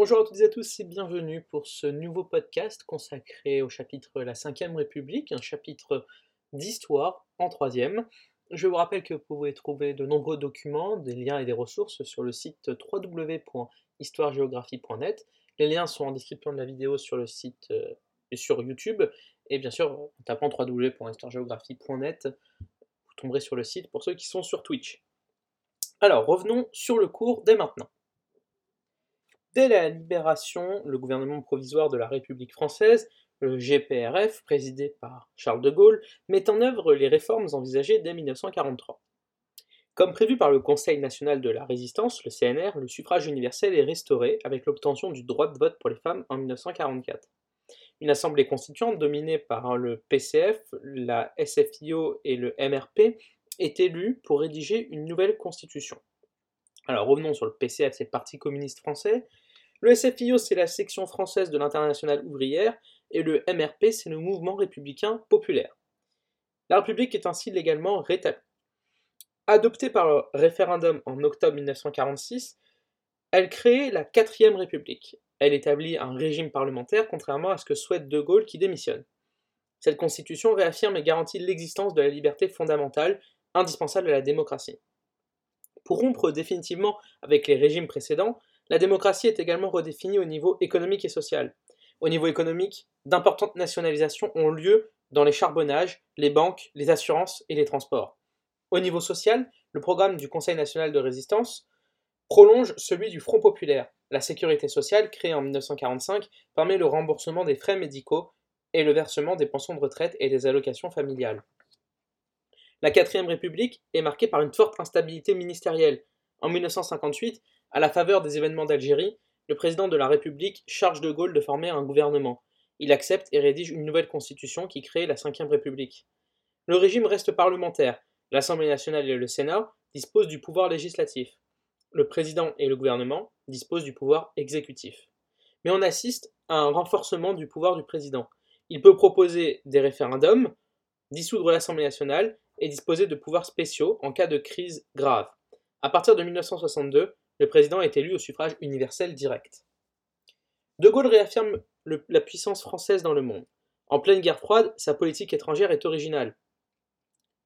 Bonjour à toutes et à tous et bienvenue pour ce nouveau podcast consacré au chapitre La Ve République, un chapitre d'histoire en troisième. Je vous rappelle que vous pouvez trouver de nombreux documents, des liens et des ressources sur le site www.histoiregéographie.net. Les liens sont en description de la vidéo sur le site euh, et sur YouTube. Et bien sûr, en tapant www.histoiregéographie.net, vous tomberez sur le site pour ceux qui sont sur Twitch. Alors, revenons sur le cours dès maintenant. Dès la libération, le gouvernement provisoire de la République française, le GPRF, présidé par Charles de Gaulle, met en œuvre les réformes envisagées dès 1943. Comme prévu par le Conseil national de la résistance, le CNR, le suffrage universel est restauré avec l'obtention du droit de vote pour les femmes en 1944. Une assemblée constituante dominée par le PCF, la SFIO et le MRP est élue pour rédiger une nouvelle constitution. Alors revenons sur le PCF, c'est le Parti communiste français. Le SFIO, c'est la section française de l'internationale ouvrière. Et le MRP, c'est le mouvement républicain populaire. La République est ainsi légalement rétablie. Adoptée par le référendum en octobre 1946, elle crée la quatrième République. Elle établit un régime parlementaire, contrairement à ce que souhaite De Gaulle qui démissionne. Cette constitution réaffirme et garantit l'existence de la liberté fondamentale, indispensable à la démocratie. Pour rompre définitivement avec les régimes précédents, la démocratie est également redéfinie au niveau économique et social. Au niveau économique, d'importantes nationalisations ont lieu dans les charbonnages, les banques, les assurances et les transports. Au niveau social, le programme du Conseil national de résistance prolonge celui du Front populaire. La sécurité sociale, créée en 1945, permet le remboursement des frais médicaux et le versement des pensions de retraite et des allocations familiales. La quatrième République est marquée par une forte instabilité ministérielle. En 1958, à la faveur des événements d'Algérie, le président de la République charge de Gaulle de former un gouvernement. Il accepte et rédige une nouvelle constitution qui crée la Ve République. Le régime reste parlementaire. L'Assemblée nationale et le Sénat disposent du pouvoir législatif. Le président et le gouvernement disposent du pouvoir exécutif. Mais on assiste à un renforcement du pouvoir du président. Il peut proposer des référendums, dissoudre l'Assemblée nationale et disposer de pouvoirs spéciaux en cas de crise grave. À partir de 1962, le président est élu au suffrage universel direct. De Gaulle réaffirme la puissance française dans le monde. En pleine guerre froide, sa politique étrangère est originale.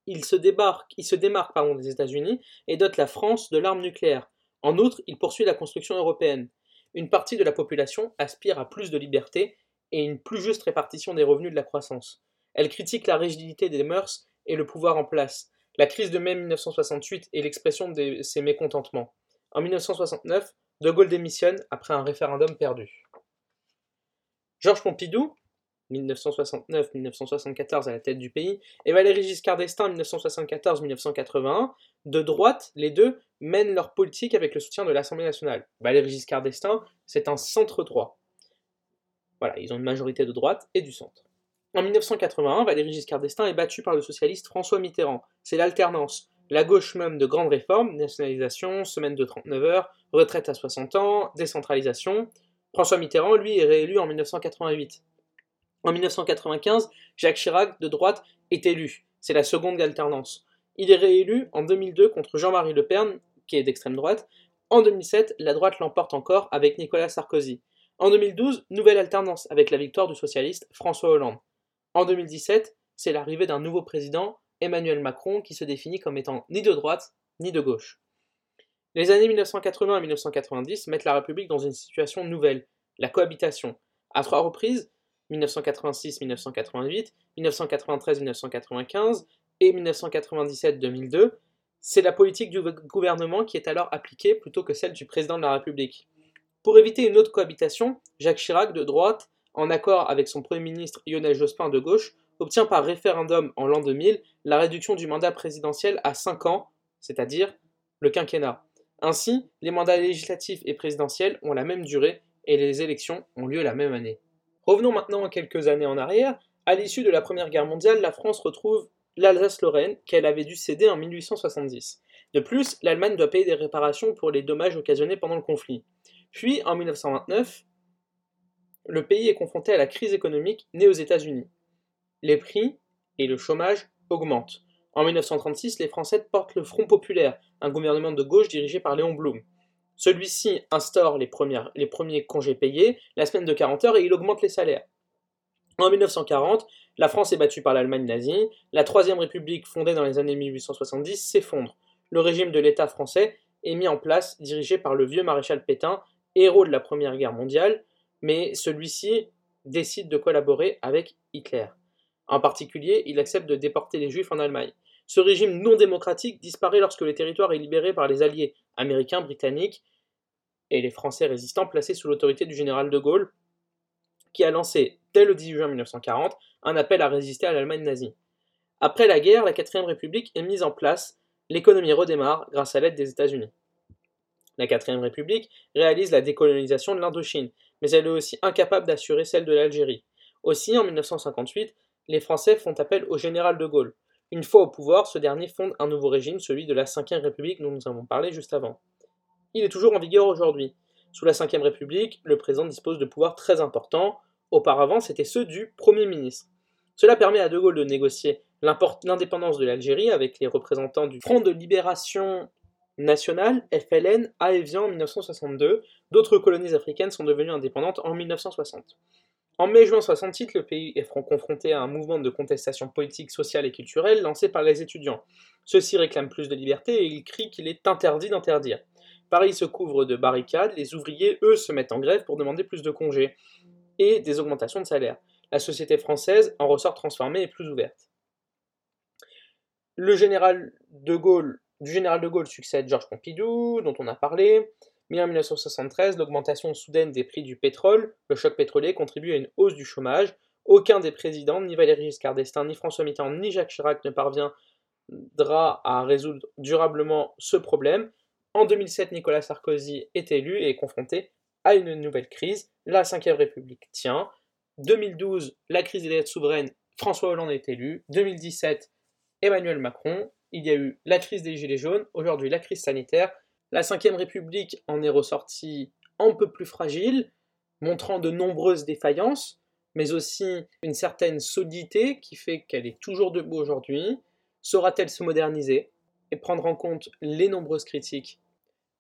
Il se, démarque des États-Unis et dote la France de l'arme nucléaire. En outre, il poursuit la construction européenne. Une partie de la population aspire à plus de liberté et une plus juste répartition des revenus de la croissance. Elle critique la rigidité des mœurs et le pouvoir en place. La crise de mai 1968 est l'expression de ces mécontentements. En 1969, De Gaulle démissionne après un référendum perdu. Georges Pompidou, 1969-1974 à la tête du pays, et Valéry Giscard d'Estaing, 1974-1981, de droite, les deux mènent leur politique avec le soutien de l'Assemblée nationale. Valéry Giscard d'Estaing, c'est un centre droit. Voilà, ils ont une majorité de droite et du centre. En 1981, Valéry Giscard d'Estaing est battu par le socialiste François Mitterrand. C'est l'alternance. La gauche même de grandes réformes, nationalisation, semaine de 39 heures, retraite à 60 ans, décentralisation. François Mitterrand, lui, est réélu en 1988. En 1995, Jacques Chirac, de droite, est élu. C'est la seconde alternance. Il est réélu en 2002 contre Jean-Marie Le Pen, qui est d'extrême droite. En 2007, la droite l'emporte encore avec Nicolas Sarkozy. En 2012, nouvelle alternance avec la victoire du socialiste François Hollande. En 2017, c'est l'arrivée d'un nouveau président, Emmanuel Macron, qui se définit comme étant ni de droite ni de gauche. Les années 1980 et 1990 mettent la République dans une situation nouvelle, la cohabitation. À trois reprises, 1986, 1988, 1993, 1995 et 1997-2002, c'est la politique du gouvernement qui est alors appliquée plutôt que celle du président de la République. Pour éviter une autre cohabitation, Jacques Chirac, de droite, en accord avec son Premier ministre Lionel Jospin de gauche, obtient par référendum en l'an 2000 la réduction du mandat présidentiel à 5 ans, c'est-à-dire le quinquennat. Ainsi, les mandats législatifs et présidentiels ont la même durée et les élections ont lieu la même année. Revenons maintenant quelques années en arrière. À l'issue de la Première Guerre mondiale, la France retrouve l'Alsace-Lorraine qu'elle avait dû céder en 1870. De plus, l'Allemagne doit payer des réparations pour les dommages occasionnés pendant le conflit. Puis, en 1929, le pays est confronté à la crise économique née aux États-Unis. Les prix et le chômage augmentent. En 1936, les Français portent le Front populaire, un gouvernement de gauche dirigé par Léon Blum. Celui-ci instaure les, premiers congés payés, la semaine de 40 heures, et il augmente les salaires. En 1940, la France est battue par l'Allemagne nazie, la Troisième République, fondée dans les années 1870, s'effondre. Le régime de l'État français est mis en place, dirigé par le vieux maréchal Pétain, héros de la Première Guerre mondiale, mais celui-ci décide de collaborer avec Hitler. En particulier, il accepte de déporter les Juifs en Allemagne. Ce régime non démocratique disparaît lorsque le territoire est libéré par les alliés américains, britanniques et les Français résistants placés sous l'autorité du général de Gaulle, qui a lancé, dès le 18 juin 1940, un appel à résister à l'Allemagne nazie. Après la guerre, la 4ème République est mise en place, l'économie redémarre grâce à l'aide des États-Unis. La 4ème République réalise la décolonisation de l'Indochine, mais elle est aussi incapable d'assurer celle de l'Algérie. Aussi, en 1958, les Français font appel au général de Gaulle. Une fois au pouvoir, ce dernier fonde un nouveau régime, celui de la Ve République dont nous avons parlé juste avant. Il est toujours en vigueur aujourd'hui. Sous la Ve République, le président dispose de pouvoirs très importants. Auparavant, c'était ceux du Premier ministre. Cela permet à De Gaulle de négocier l'indépendance de l'Algérie avec les représentants du Front de libération nationale, FLN, à Evian en 1962. D'autres colonies africaines sont devenues indépendantes en 1960. En mai-juin 68, le pays est confronté à un mouvement de contestation politique, sociale et culturelle lancé par les étudiants. Ceux-ci réclament plus de liberté et ils crient qu'il est interdit d'interdire. Paris se couvre de barricades, les ouvriers, eux, se mettent en grève pour demander plus de congés et des augmentations de salaire. La société française en ressort transformée et plus ouverte. Le général de Gaulle, du général de Gaulle succède Georges Pompidou, dont on a parlé. Mais en 1973, l'augmentation soudaine des prix du pétrole, le choc pétrolier, contribue à une hausse du chômage. Aucun des présidents, ni Valéry Giscard d'Estaing, ni François Mitterrand, ni Jacques Chirac ne parviendra à résoudre durablement ce problème. En 2007, Nicolas Sarkozy est élu et est confronté à une nouvelle crise. La Ve République tient. 2012, la crise des dettes souveraines, François Hollande est élu. 2017, Emmanuel Macron. Il y a eu la crise des Gilets jaunes. Aujourd'hui, la crise sanitaire. La Ve République en est ressortie un peu plus fragile, montrant de nombreuses défaillances, mais aussi une certaine solidité qui fait qu'elle est toujours debout aujourd'hui. Saura-t-elle se moderniser et prendre en compte les nombreuses critiques?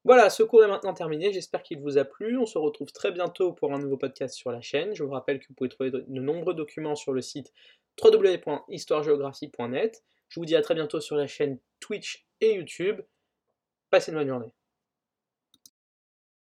Voilà, ce cours est maintenant terminé, j'espère qu'il vous a plu. On se retrouve très bientôt pour un nouveau podcast sur la chaîne. Je vous rappelle que vous pouvez trouver de nombreux documents sur le site www.histoiregéographie.net. Je vous dis à très bientôt sur la chaîne Twitch et YouTube. Passez une bonne journée.